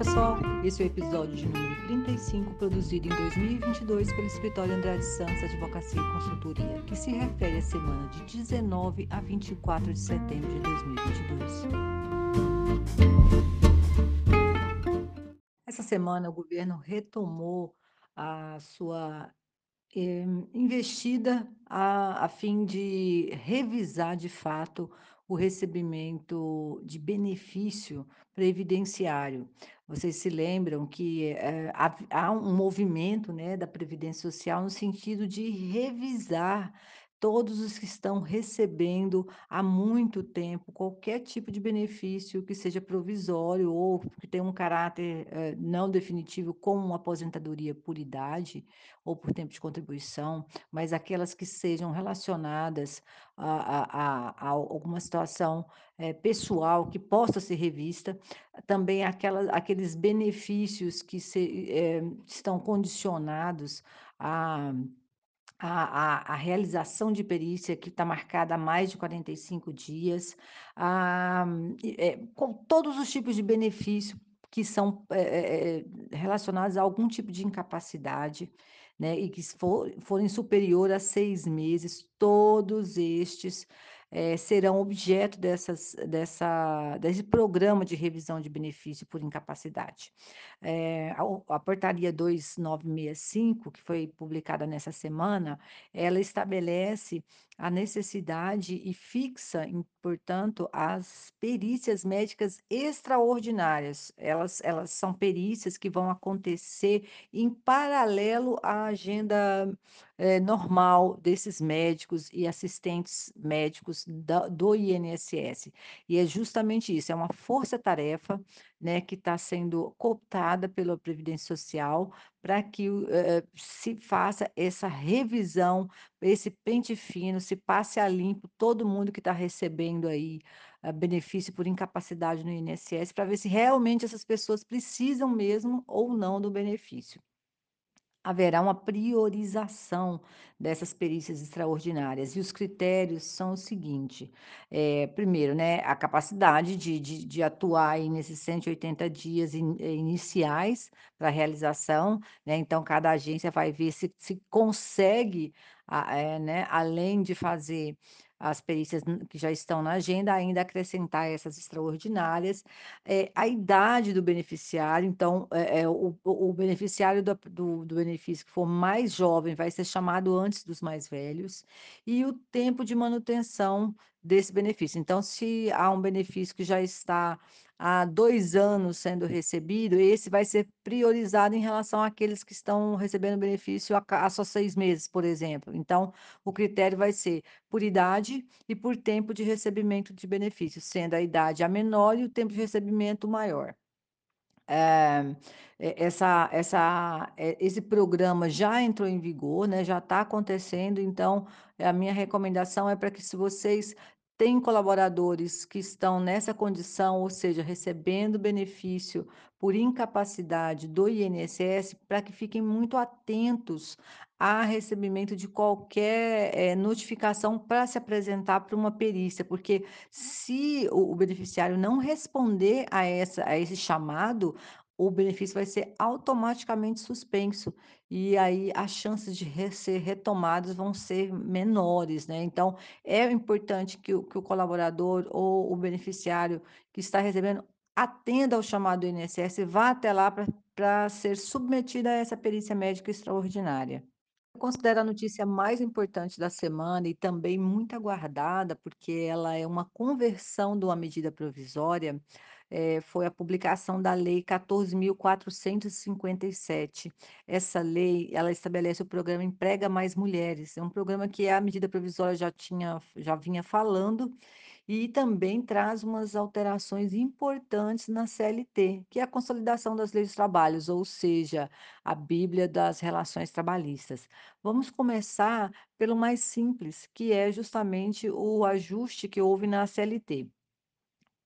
pessoal, esse é o episódio de número 35, produzido em 2022 pelo Escritório Andrade Santos Advocacia e Consultoria, que se refere à semana de 19 a 24 de setembro de 2022. Essa semana o governo retomou a sua eh, investida a, a fim de revisar de fato o recebimento de benefício previdenciário. Vocês se lembram que eh, há, há um movimento né, da Previdência Social no sentido de revisar todos os que estão recebendo há muito tempo qualquer tipo de benefício que seja provisório ou que tenha um caráter eh, não definitivo, como uma aposentadoria por idade ou por tempo de contribuição, mas aquelas que sejam relacionadas a, a, a, a alguma situação eh, pessoal que possa ser revista, também aqueles benefícios que se, eh, estão condicionados a a a a realização de perícia que está marcada há mais de 45 dias, ah, e, eh, com todos os tipos de benefício que são, eh, relacionados a algum tipo de incapacidade, né, e que for forem superior a 6 meses, todos estes, eh, serão objeto dessas dessa desse programa de revisão de benefício por incapacidade. Eh, a a portaria 2965, que foi publicada nessa semana, ela estabelece a necessidade e fixa, portanto, as perícias médicas extraordinárias. Elas elas são perícias que vão acontecer em paralelo à agenda, eh, normal desses médicos e assistentes médicos da do INSS. E é justamente isso, é uma força-tarefa né, que está sendo cooptada pela Previdência Social para que eh, se faça essa revisão, esse pente fino, se passe a limpo todo mundo que está recebendo aí, ah, benefício por incapacidade no INSS, para ver se realmente essas pessoas precisam mesmo ou não do benefício. Haverá uma priorização dessas perícias extraordinárias. E os critérios são o seguinte, eh, primeiro, né, a capacidade de de de atuar nesses 180 dias ini eh, iniciais para realização, né, então cada agência vai ver se se consegue, a eh, né, além de fazer as perícias que já estão na agenda, ainda acrescentar essas extraordinárias. Eh, a idade do beneficiário, então, eh eh, o o beneficiário da do do benefício que for mais jovem vai ser chamado antes dos mais velhos, e o tempo de manutenção desse benefício. Então, se há um benefício que já está há 2 anos sendo recebido, esse vai ser priorizado em relação àqueles que estão recebendo benefício há só 6 meses, por exemplo. Então, o critério vai ser por idade e por tempo de recebimento de benefício, sendo a idade a menor e o tempo de recebimento maior. E essa essa eh, esse programa já entrou em vigor, né, já está acontecendo, então, a minha recomendação é para que se vocês têm colaboradores que estão nessa condição, ou seja, recebendo benefício por incapacidade do INSS, para que fiquem muito atentos a recebimento de qualquer, eh, notificação para se apresentar para uma perícia, porque se o o beneficiário não responder a essa a esse chamado, o benefício vai ser automaticamente suspenso, e aí as chances de ser retomados vão ser menores, né. Então, é importante que o que o colaborador ou o beneficiário que está recebendo atenda ao chamado do INSS, vá até lá para ser submetido a essa perícia médica extraordinária. Eu considero a notícia mais importante da semana e também muito aguardada, porque ela é uma conversão de uma medida provisória, eh, foi a publicação da Lei 14.457. Essa lei, ela estabelece o programa Emprega Mais Mulheres, é um programa que a medida provisória já tinha já vinha falando, e também traz umas alterações importantes na CLT, que é a consolidação das leis dos trabalhos, ou seja, a bíblia das relações trabalhistas. Vamos começar pelo mais simples, que é justamente o ajuste que houve na CLT.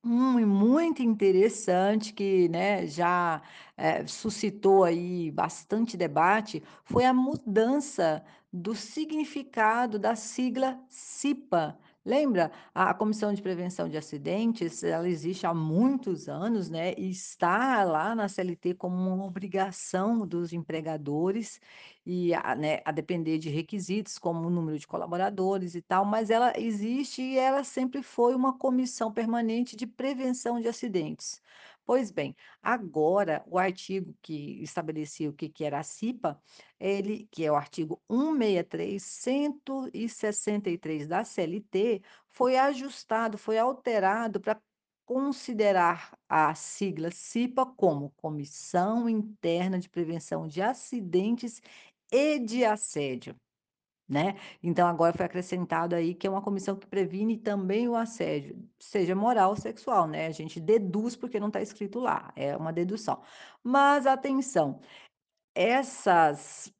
Um muito interessante que, né, já, eh, suscitou aí bastante debate, foi a mudança do significado da sigla CIPA, Lembra? A Comissão de Prevenção de Acidentes, ela existe há muitos anos, né, e está lá na CLT como uma obrigação dos empregadores e a né, a depender de requisitos, como o número de colaboradores e tal, mas ela existe e ela sempre foi uma comissão permanente de prevenção de acidentes. Pois bem, agora o artigo que estabelecia o que que era a CIPA, ele que é o artigo 163, 163 da CLT, foi ajustado, foi alterado para considerar a sigla CIPA como Comissão Interna de Prevenção de Acidentes e de Assédio, né. Então agora foi acrescentado aí que é uma comissão que previne também o assédio, seja moral ou sexual, né, a gente deduz porque não está escrito lá, é uma dedução. Mas atenção, essas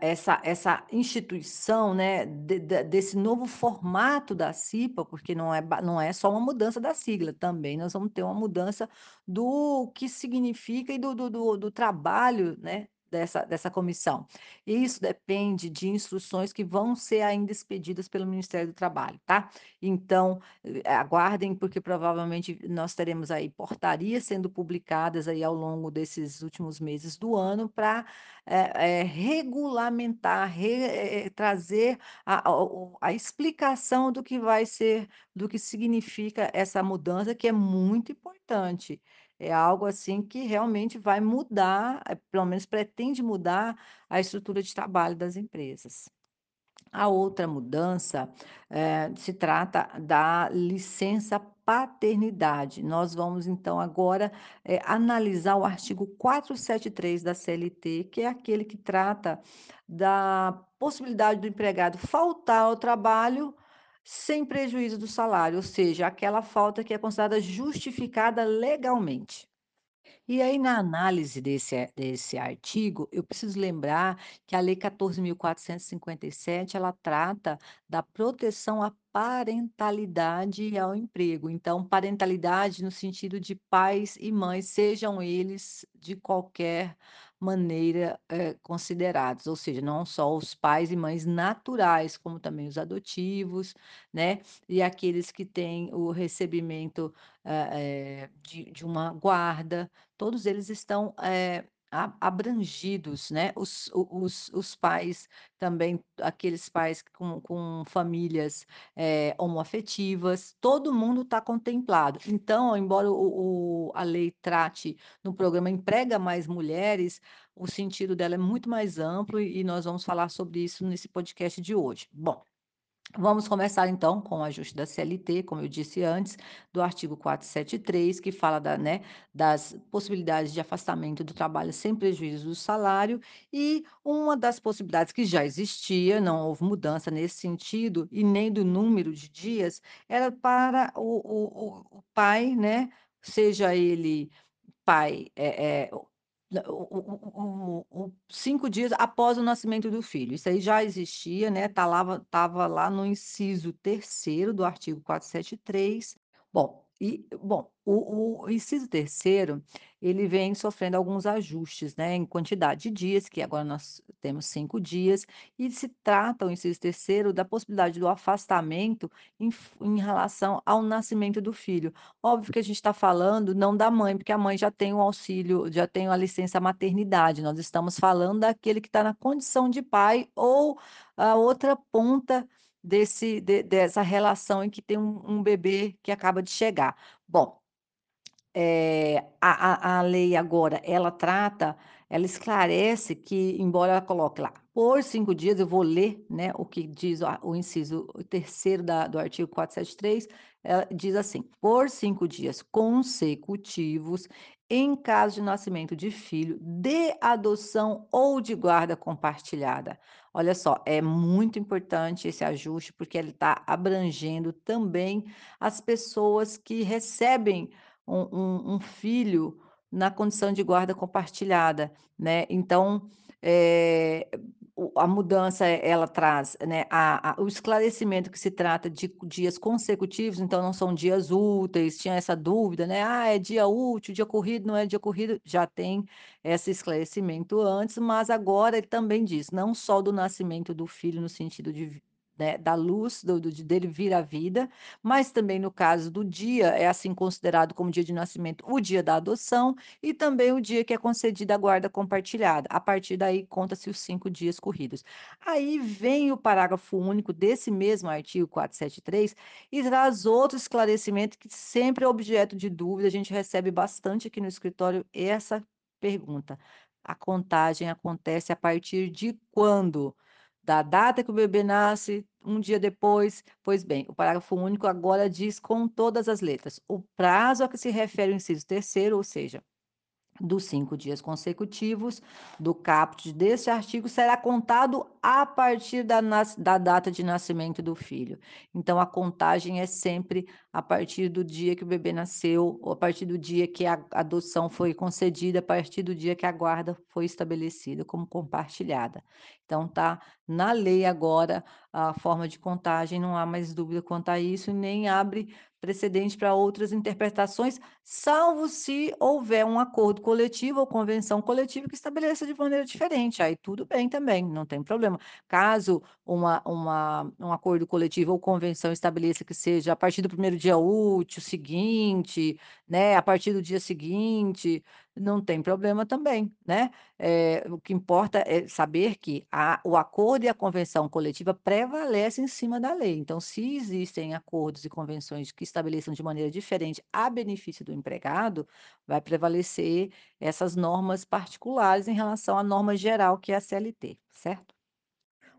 essa essa instituição, né, de da desse novo formato da CIPA, porque não é não é só uma mudança da sigla, também nós vamos ter uma mudança do que significa e do do do do trabalho, né, dessa dessa comissão. E isso depende de instruções que vão ser ainda expedidas pelo Ministério do Trabalho, tá. Então, eh, aguardem, porque provavelmente nós teremos aí portarias sendo publicadas aí ao longo desses últimos meses do ano para eh eh, regulamentar, re eh, trazer a o a explicação do que vai ser do que significa essa mudança, que é muito importante. É algo, assim, que realmente vai mudar, eh, pelo menos pretende mudar a estrutura de trabalho das empresas. A outra mudança, eh, se trata da licença paternidade. Nós vamos então agora, eh, analisar o artigo 473 da CLT, que é aquele que trata da possibilidade do empregado faltar ao trabalho sem prejuízo do salário, ou seja, aquela falta que é considerada justificada legalmente. E aí, na análise desse desse artigo, eu preciso lembrar que a Lei 14.457, ela trata da proteção à parentalidade e ao emprego. Então, parentalidade no sentido de pais e mães, sejam eles de qualquer maneira, eh, considerados, ou seja, não só os pais e mães naturais, como também os adotivos, né, e aqueles que têm o recebimento, eh, de de uma guarda. Todos eles estão, a abrangidos, né, os os os pais também, aqueles pais com com famílias, eh, homoafetivas, todo mundo está contemplado. Então, embora o o a lei trate no programa Emprega Mais Mulheres, o sentido dela é muito mais amplo e nós vamos falar sobre isso nesse podcast de hoje. Bom Vamos começar então com o ajuste da CLT, como eu disse antes, do artigo 473, que fala da, né, das possibilidades de afastamento do trabalho sem prejuízo do salário, e uma das possibilidades que já existia, não houve mudança nesse sentido, e nem do número de dias, era para o, o, o pai, né, seja ele pai, eh eh, na o o o o 5 dias após o nascimento do filho, isso aí já existia, né, tá lava estava lá no inciso terceiro do artigo 473. Bom, e bom, o o inciso terceiro, ele vem sofrendo alguns ajustes, né, em quantidade de dias, que agora nós temos 5 dias, e se trata o inciso terceiro da possibilidade do afastamento em em relação ao nascimento do filho. Óbvio que a gente está falando não da mãe, porque a mãe já tem o auxílio, já tem a licença maternidade, nós estamos falando daquele que está na condição de pai ou a outra ponta desse de dessa relação em que tem um um bebê que acaba de chegar. Bom, eh, a a a lei agora, ela trata ela esclarece que, embora ela coloque lá, por 5 dias, eu vou ler, né, o que diz a o inciso terceiro da do artigo 473, ela diz assim: "Por 5 dias consecutivos, em caso de nascimento de filho, de adoção ou de guarda compartilhada". Olha só, é muito importante esse ajuste, porque ele está abrangendo também as pessoas que recebem um um um filho na condição de guarda compartilhada, né. Então, o a mudança, ela traz, né, a a o esclarecimento que se trata de dias consecutivos, então não são dias úteis, tinha essa dúvida, né, "Ah, é dia útil, dia corrido, não é dia corrido", já tem esse esclarecimento antes, mas agora ele também diz, não só do nascimento do filho no sentido de né, da luz do do dele vir à vida, mas também no caso do dia, é assim considerado como dia de nascimento, o dia da adoção e também o dia que é concedida a guarda compartilhada. A partir daí, conta-se os 5 dias corridos. Aí vem o parágrafo único desse mesmo artigo 473 e traz outro esclarecimento que sempre é objeto de dúvida, a gente recebe bastante aqui no escritório essa pergunta: "A contagem acontece a partir de quando? Da data que o bebê nasce, um dia depois?" Pois bem, o parágrafo único agora diz com todas as letras: o prazo a que se refere o inciso terceiro, ou seja, dos 5 dias consecutivos do caput deste artigo será contado a partir da da data de nascimento do filho. Então a contagem é sempre a partir do dia que o bebê nasceu ou a partir do dia que a adoção foi concedida, a partir do dia que a guarda foi estabelecida como compartilhada. Então tá na lei agora a forma de contagem, não há mais dúvida quanto a isso, nem abre precedente para outras interpretações, salvo se houver um acordo coletivo ou convenção coletiva que estabeleça de maneira diferente, aí tudo bem também, não tem problema. Caso uma uma um acordo coletivo ou convenção estabeleça que seja a partir do primeiro dia útil seguinte, né, a partir do dia seguinte, não tem problema também, né. Eh, o que importa é saber que a o acordo e a convenção coletiva prevalece em cima da lei, então se existem acordos e convenções que estabeleçam de maneira diferente a benefício do empregado, vai prevalecer essas normas particulares em relação à norma geral que é a CLT, certo?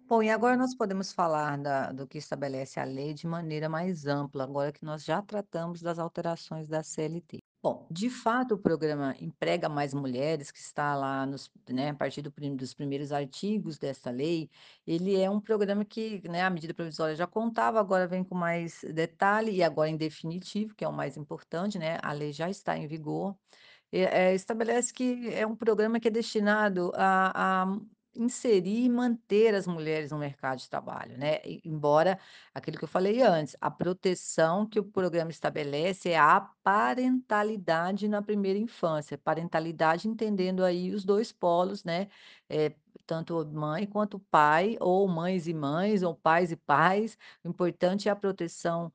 Bom, e agora nós podemos falar da do que estabelece a lei de maneira mais ampla, agora que nós já tratamos das alterações da CLT. Bom, de fato, o programa Emprega Mais Mulheres, que está lá nos né, a partir do prim dos primeiros artigos dessa lei, ele é um programa que, né, a medida provisória já contava, agora vem com mais detalhe e agora em definitivo, que é o mais importante, né, a lei já está em vigor. Eh, estabelece que é um programa que é destinado a a inserir e manter as mulheres no mercado de trabalho, né, embora aquilo que eu falei antes, a proteção que o programa estabelece é a parentalidade na primeira infância, parentalidade entendendo aí os 2 polos, né, eh, tanto mãe quanto pai, ou mães e mães, ou pais e pais, o importante é a proteção,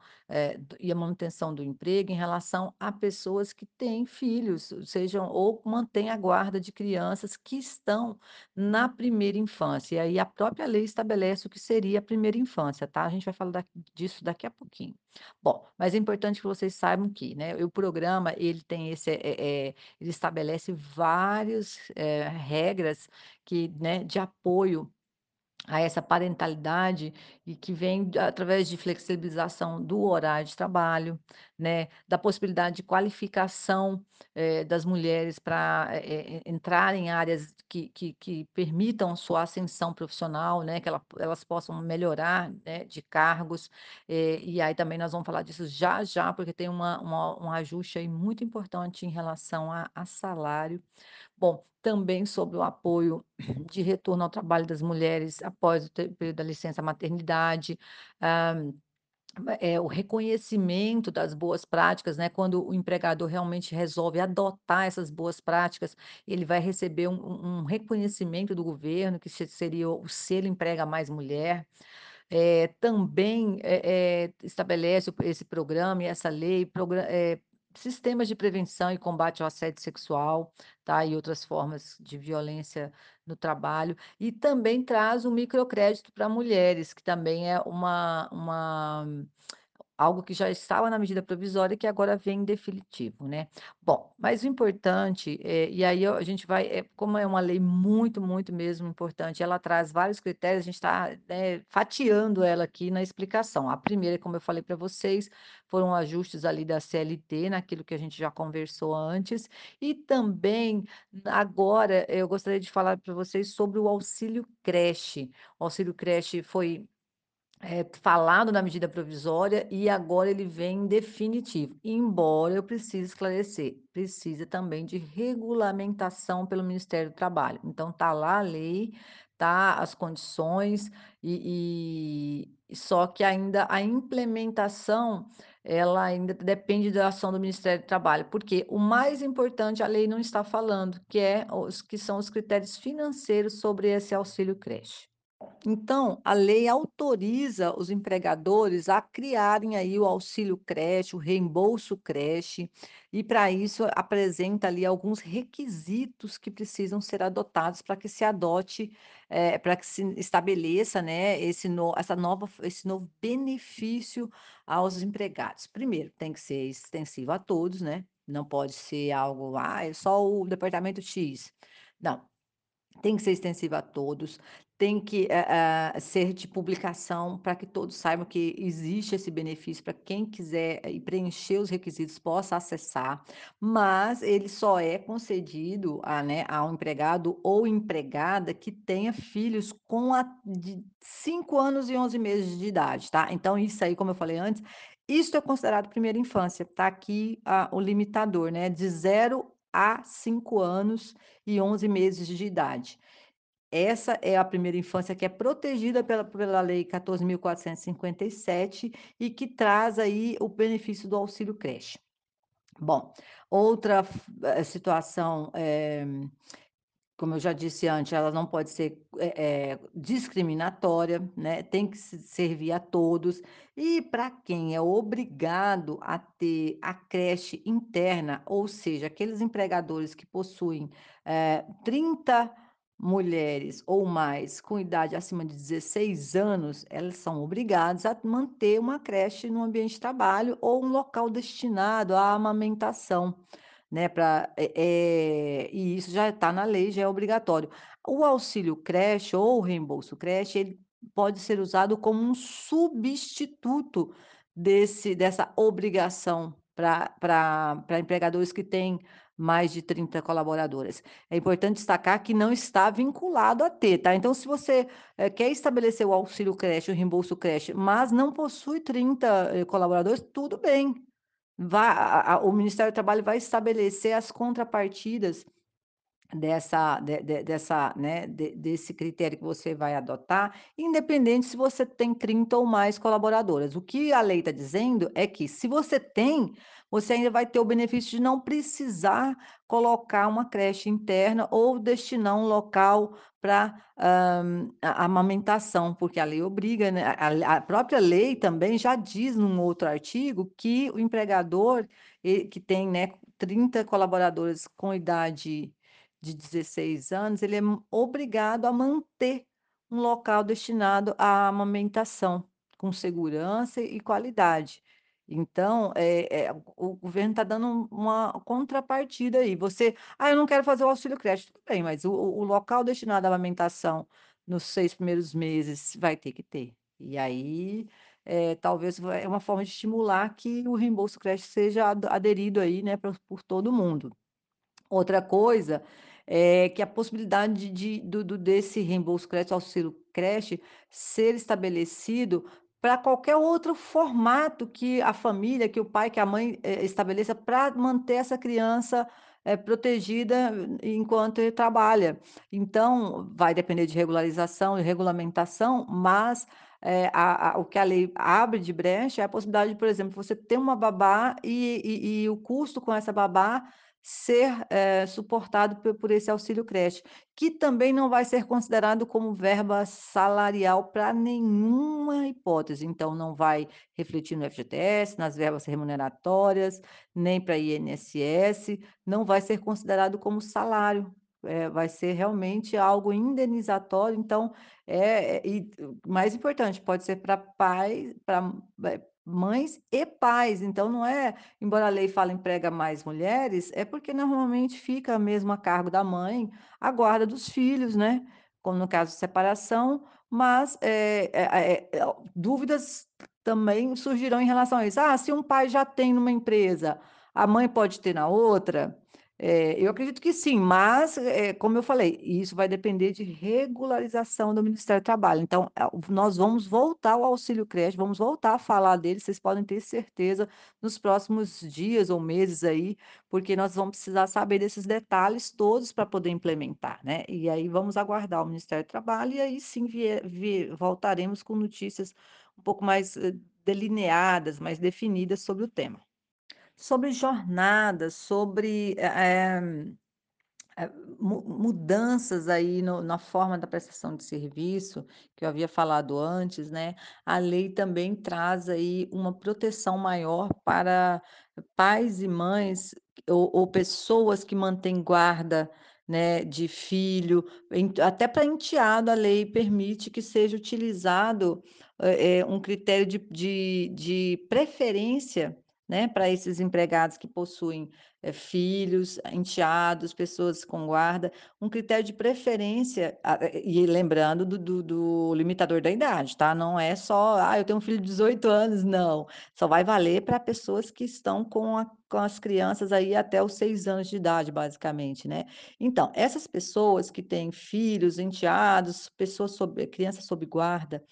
do e a manutenção do emprego em relação a pessoas que têm filhos, sejam ou mantém a guarda de crianças que estão na primeira infância, e aí a própria lei estabelece o que seria a primeira infância, tá, a gente vai falar da disso daqui a pouquinho. Bom, mas é importante que vocês saibam que, né, o programa ele tem esse, eh eh, ele estabelece vários, eh, regras que, né, de apoio a essa parentalidade e que vem através de flexibilização do horário de trabalho, né, da possibilidade de qualificação, eh, das mulheres pra, eh eh, entrar em áreas que que que permitam sua ascensão profissional, né, que ela elas possam melhorar, né, de cargos, eh, e aí também nós vamos falar disso já já, porque tem uma uma um ajuste aí muito importante em relação a a salário. Bom, também sobre o apoio de retorno ao trabalho das mulheres após o período da licença maternidade, hã, eh, o reconhecimento das boas práticas, né, quando o empregador realmente resolve adotar essas boas práticas, ele vai receber um um reconhecimento do governo, que se seria o selo Emprega Mais Mulher. Eh, também, eh eh, estabelece esse programa e essa lei, eh, sistemas de prevenção e combate ao assédio sexual, tá, e outras formas de violência no trabalho, e também traz o microcrédito pra mulheres, que também é uma uma algo que já estava na medida provisória que agora vem em definitivo, né. Bom, mas o importante, eh, e aí a gente vai eh, como é uma lei muito, muito mesmo importante, ela traz vários critérios, a gente tá, né, fatiando ela aqui na explicação. A primeira, como eu falei pra vocês, foram ajustes ali da CLT, naquilo que a gente já conversou antes, e também agora eu gostaria de falar pra vocês sobre o auxílio creche. O auxílio creche foi, eh, falado na medida provisória e agora ele vem em definitivo, embora eu precise esclarecer, precisa também de regulamentação pelo Ministério do Trabalho. Então tá lá a lei, tá as condições, e e só que ainda a implementação, ela ainda depende da ação do Ministério do Trabalho, porque o mais importante a lei não está falando, que é os que são os critérios financeiros sobre esse auxílio creche. Então, a lei autoriza os empregadores a criarem aí o auxílio creche, o reembolso creche, e para isso apresenta ali alguns requisitos que precisam ser adotados para que se adote, eh, para que se estabeleça, né, esse no essa nova esse novo benefício aos empregados. Primeiro, tem que ser extensivo a todos, né, não pode ser algo, ah, é só o departamento X. Não, tem que ser extensivo a todos, tem que, eh ah, ser de publicação para que todos saibam que existe esse benefício para quem quiser e preencher os requisitos possa acessar, mas ele só é concedido a, né, ao empregado ou empregada que tenha filhos com a de 5 anos e 11 meses de idade, tá. Então isso aí, como eu falei antes, isso é considerado primeira infância, tá aqui a o limitador, né, de 0 a 5 anos e 11 meses de idade. Essa é a primeira infância que é protegida pela pela lei 14.457 e que traz aí o benefício do auxílio creche. Bom, outra eh, situação, eh, como eu já disse antes, ela não pode ser, eh, discriminatória, né, tem que se servir a todos. E para quem é obrigado a ter a creche interna, ou seja, aqueles empregadores que possuem, eh, 30 mulheres ou mais com idade acima de 16 anos, elas são obrigadas a manter uma creche no ambiente de trabalho ou um local destinado à amamentação, né, pra eh eh, e isso já está na lei, já é obrigatório. O auxílio creche ou o reembolso creche, ele pode ser usado como um substituto desse dessa obrigação pra empregadores que têm mais de 30 colaboradoras. É importante destacar que não está vinculado a ter, tá. Então se você, eh, quer estabelecer o auxílio creche, o reembolso creche, mas não possui 30, eh, colaboradores, tudo bem. Vá a a o Ministério do Trabalho vai estabelecer as contrapartidas dessa de de dessa, né, de desse critério que você vai adotar, independente se você tem 30 ou mais colaboradoras. O que a lei está dizendo é que se você tem, você ainda vai ter o benefício de não precisar colocar uma creche interna ou destinar um local pra, hã, a amamentação, porque a lei obriga, né, a a própria lei também já diz num outro artigo que o empregador, que tem, né, 30 colaboradores com idade de 16 anos, ele é obrigado a manter um local destinado à amamentação, com segurança e qualidade. Então, eh eh, o governo está dando uma contrapartida aí. Você: "Ah, eu não quero fazer o auxílio creche", tudo bem, mas o o local destinado à amamentação nos 6 primeiros meses vai ter que ter. E aí, eh, talvez é uma forma de estimular que o reembolso creche seja aderido aí, né, por todo mundo. Outra coisa, é que a possibilidade de do do desse reembolso creche, auxílio creche, ser estabelecido pra qualquer outro formato que a família, que o pai, que a mãe, eh, estabeleça pra manter essa criança, eh, protegida enquanto ele trabalha. Então, vai depender de regularização e regulamentação, mas, eh, a a o que a lei abre de brecha é a possibilidade de, por exemplo, você ter uma babá e e e o custo com essa babá ser, eh, suportado por por esse auxílio creche, que também não vai ser considerado como verba salarial pra nenhuma hipótese. Então não vai refletir no FGTS, nas verbas remuneratórias, nem pra INSS, não vai ser considerado como salário, eh, vai ser realmente algo indenizatório. Então, eh eh, e mais importante, pode ser pra pai pra eh, mães e pais. Então não é embora a lei fala emprega mais mulheres, é porque normalmente fica mesmo a cargo da mãe a guarda dos filhos, né, como no caso de separação, mas, eh eh, o dúvidas também surgirão em relação a isso. "Ah, se um pai já tem numa empresa, a mãe pode ter na outra?" Eh, eu acredito que sim, mas, eh, como eu falei, isso vai depender de regularização do Ministério do Trabalho. Então, nós vamos voltar ao auxílio creche, vamos voltar a falar dele, vocês podem ter certeza, nos próximos dias ou meses aí, porque nós vamos precisar saber desses detalhes todos pra poder implementar, né. E aí vamos aguardar o Ministério do Trabalho e aí sim vie vie voltaremos com notícias um pouco mais, eh, delineadas, mais definidas sobre o tema. Sobre jornadas, sobre, mu mudanças aí no na forma da prestação de serviço, que eu havia falado antes, né, a lei também traz aí uma proteção maior para pais e mães ou ou pessoas que mantêm guarda, né, de filho, até para enteado a lei permite que seja utilizado, eh, um critério de de de preferência, né, para esses empregados que possuem, eh, filhos, enteados, pessoas com guarda, um critério de preferência, a e lembrando do do do limitador da idade, tá, não é só: "Ah, eu tenho um filho de 18 anos", não, só vai valer para pessoas que estão com a com as crianças aí até os 6 anos de idade, basicamente, né. Então, essas pessoas que têm filhos, enteados, pessoas sob crianças sob guarda,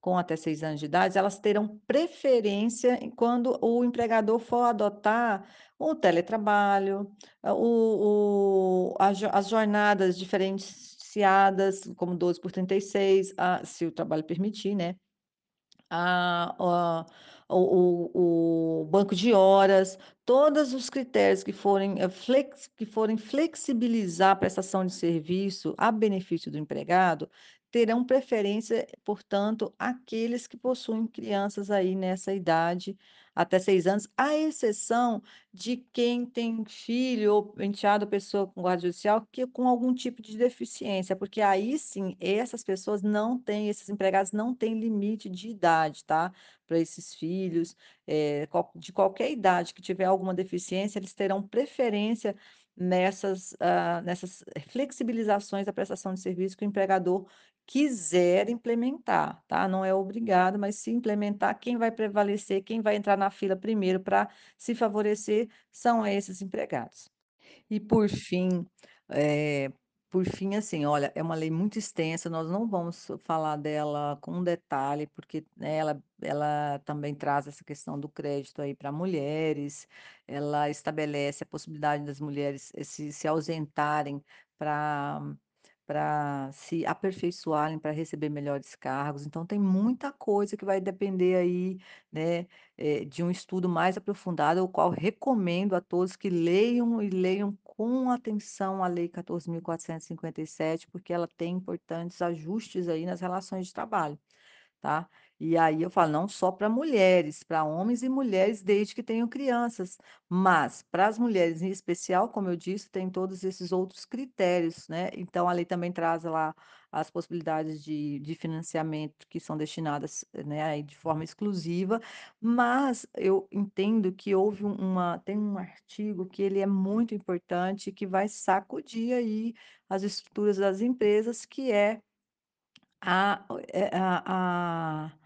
com até 6 anos de idade, elas terão preferência quando o empregador for adotar o teletrabalho, o o a jo as jornadas diferenciadas, como 12 por 36, ah, se o trabalho permitir, né. Ah, o o o banco de horas, todos os critérios que forem, eh, flex que forem flexibilizar a prestação de serviço a benefício do empregado, terão preferência, portanto, aqueles que possuem crianças aí nessa idade, até 6 anos, à exceção de quem tem filho ou enteado, pessoa com guarda judicial, que com algum tipo de deficiência, porque aí sim, essas pessoas não têm esses empregados não têm limite de idade, tá, para esses filhos, qual de qualquer idade que tiver alguma deficiência, eles terão preferência nessas, ah, nessas flexibilizações da prestação de serviço que o empregador quiser implementar, tá, não é obrigado, mas se implementar, quem vai prevalecer, quem vai entrar na fila primeiro para se favorecer, são esses empregados. E por fim, eh, por fim, assim, olha, é uma lei muito extensa, nós não vamos falar dela com detalhe, porque, né, ela ela também traz essa questão do crédito aí para mulheres, ela estabelece a possibilidade das mulheres, eh, se se ausentarem para para se aperfeiçoarem, para receber melhores cargos, então tem muita coisa que vai depender aí, né, eh, de um estudo mais aprofundado, o qual recomendo a todos que leiam e leiam com atenção a lei 14.457, porque ela tem importantes ajustes aí nas relações de trabalho, tá. E aí eu falo, não só para mulheres, para homens e mulheres desde que tenham crianças, mas para as mulheres em especial, como eu disse, tem todos esses outros critérios, né, então a lei também traz lá as possibilidades de de financiamento que são destinadas, né, de forma exclusiva, mas eu entendo que houve um uma tem um artigo que ele é muito importante, que vai sacudir aí as estruturas das empresas, que é a eh, a a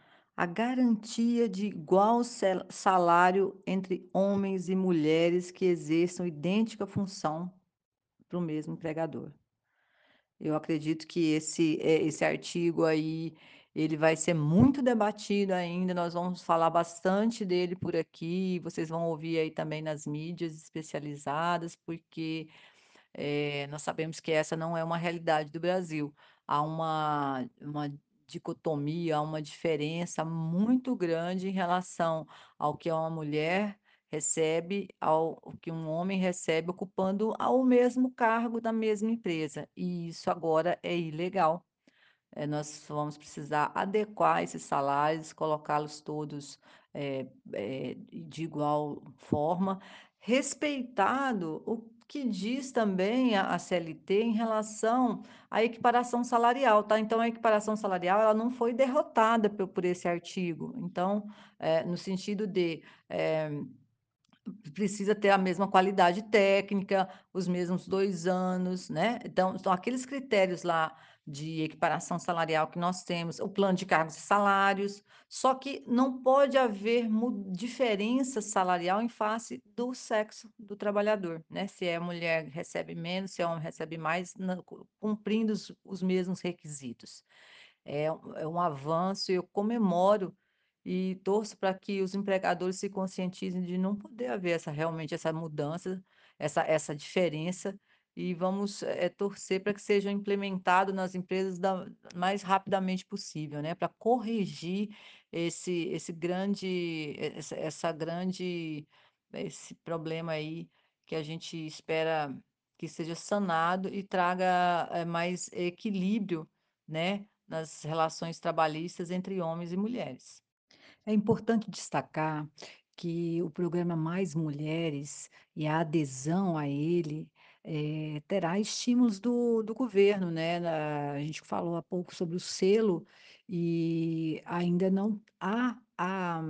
a garantia de igual salário entre homens e mulheres que exerçam idêntica função para o mesmo empregador. Eu acredito que esse, eh, esse artigo aí, ele vai ser muito debatido ainda, nós vamos falar bastante dele por aqui, vocês vão ouvir aí também nas mídias especializadas, porque, eh, nós sabemos que essa não é uma realidade do Brasil. Há uma uma dicotomia, há uma diferença muito grande em relação ao que uma mulher recebe, ao que um homem recebe ocupando ao mesmo cargo da mesma empresa, e isso agora é ilegal. Eh, nós vamos precisar adequar esses salários, colocá-los todos, eh eh, de igual forma, respeitado o que diz também a CLT em relação à equiparação salarial, tá. Então a equiparação salarial, ela não foi derrotada por por esse artigo, então, eh, no sentido de, eh, precisa ter a mesma qualidade técnica, os mesmos 2 anos, né, então são aqueles critérios lá de equiparação salarial que nós temos, o plano de cargos e salários, só que não pode haver diferença salarial em face do sexo do trabalhador, né, se é mulher recebe menos, se é homem recebe mais, cumprindo os os mesmos requisitos. É um é um avanço eu comemoro e torço para que os empregadores se conscientizem de não poder haver essa realmente essa mudança, essa essa diferença, e vamos, eh, torcer para que seja implementado nas empresas da mais rapidamente possível, né, para corrigir esse esse grande essa essa grande esse problema aí que a gente espera que seja sanado e traga, eh, mais equilíbrio, né, nas relações trabalhistas entre homens e mulheres. É importante destacar que o programa Mais Mulheres e a adesão a ele, eh, terá estímulos do do governo, né, na a gente falou há pouco sobre o selo, e ainda não há a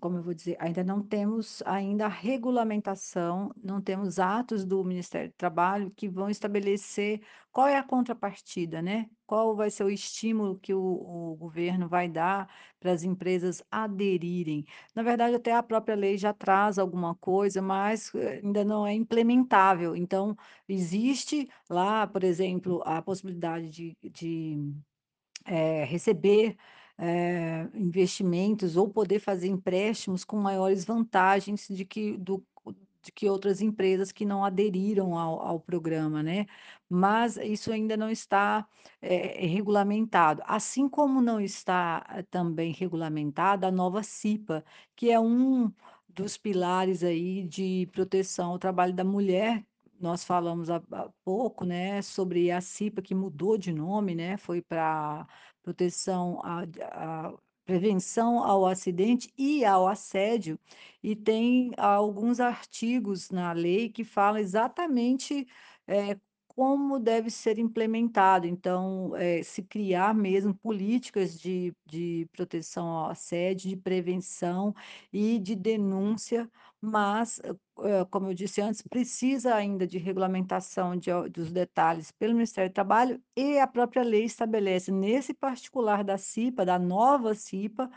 como eu vou dizer, ainda não temos ainda regulamentação, não temos atos do Ministério do Trabalho que vão estabelecer qual é a contrapartida, né, qual vai ser o estímulo que o o governo vai dar para as empresas aderirem. Na verdade, até a própria lei já traz alguma coisa, mas, eh, ainda não é implementável. Então, existe lá, por exemplo, a possibilidade de de eh, receber, eh, investimentos ou poder fazer empréstimos com maiores vantagens de que do de que outras empresas que não aderiram ao ao programa, né. Mas isso ainda não está, eh, regulamentado, assim como não está eh, também regulamentada a nova CIPA, que é um dos pilares aí de proteção ao trabalho da mulher. Nós falamos há há pouco, né, sobre a CIPA que mudou de nome, né, foi pra proteção de a prevenção ao acidente e ao assédio, e tem alguns artigos na lei que fala exatamente, eh, como deve ser implementado. Então, eh, se criar mesmo políticas de de proteção ao assédio, de prevenção e de denúncia, mas, hã, como eu disse antes, precisa ainda de regulamentação de dos detalhes pelo Ministério do Trabalho e a própria lei estabelece, nesse particular da CIPA, da nova CIPA,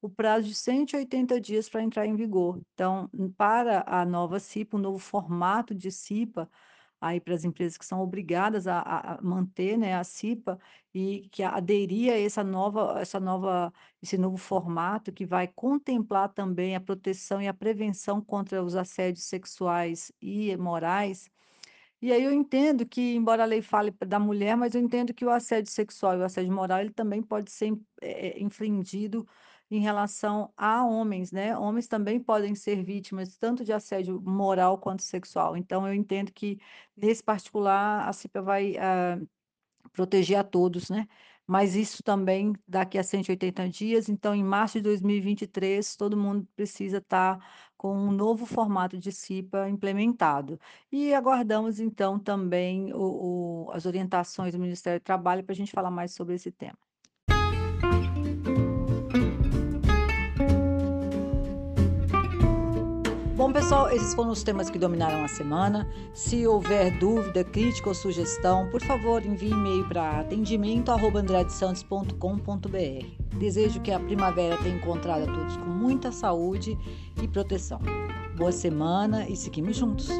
o prazo de 180 dias para entrar em vigor. Então, para a nova CIPA, o novo formato de CIPA, aí para as empresas que são obrigadas a a manter, né, a CIPA e que aderir a essa nova essa nova esse novo formato que vai contemplar também a proteção e a prevenção contra os assédios sexuais e morais. E aí eu entendo que, embora a lei fale da mulher, mas eu entendo que o assédio sexual e o assédio moral, ele também pode ser, eh eh, infringido em relação a homens, né. Homens também podem ser vítimas tanto de assédio moral quanto sexual. Então eu entendo que, nesse particular, a CIPA vai, hã, proteger a todos, né. Mas isso também daqui a 180 dias, então em março de 2023 todo mundo precisa estar com um novo formato de CIPA implementado. E aguardamos então também o o as orientações do Ministério do Trabalho para a gente falar mais sobre esse tema. Bom pessoal, esses foram os temas que dominaram a semana. Se houver dúvida, crítica ou sugestão, por favor envie e-mail para atendimento@andradesantos.com.br. Desejo que a primavera tenha encontrado a todos com muita saúde e proteção. Boa semana e seguimos juntos.